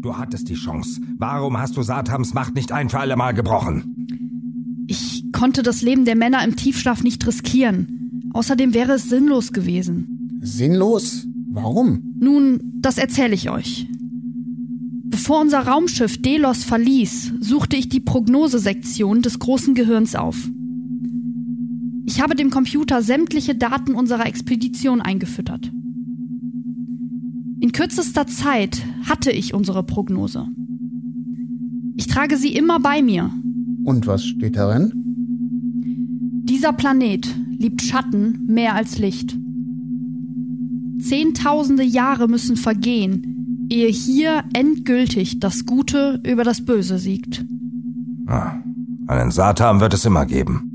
Du hattest die Chance. Warum hast du Satams Macht nicht ein für alle Mal gebrochen? Ich konnte das Leben der Männer im Tiefschlaf nicht riskieren. Außerdem wäre es sinnlos gewesen. Sinnlos? Warum? Nun, das erzähle ich euch. Bevor unser Raumschiff Delos verließ, suchte ich die Prognosesektion des großen Gehirns auf. Ich habe dem Computer sämtliche Daten unserer Expedition eingefüttert. In kürzester Zeit hatte ich unsere Prognose. Ich trage sie immer bei mir. Und was steht darin? Dieser Planet liebt Schatten mehr als Licht. Zehntausende Jahre müssen vergehen, ehe hier endgültig das Gute über das Böse siegt. Ah, einen Satan wird es immer geben.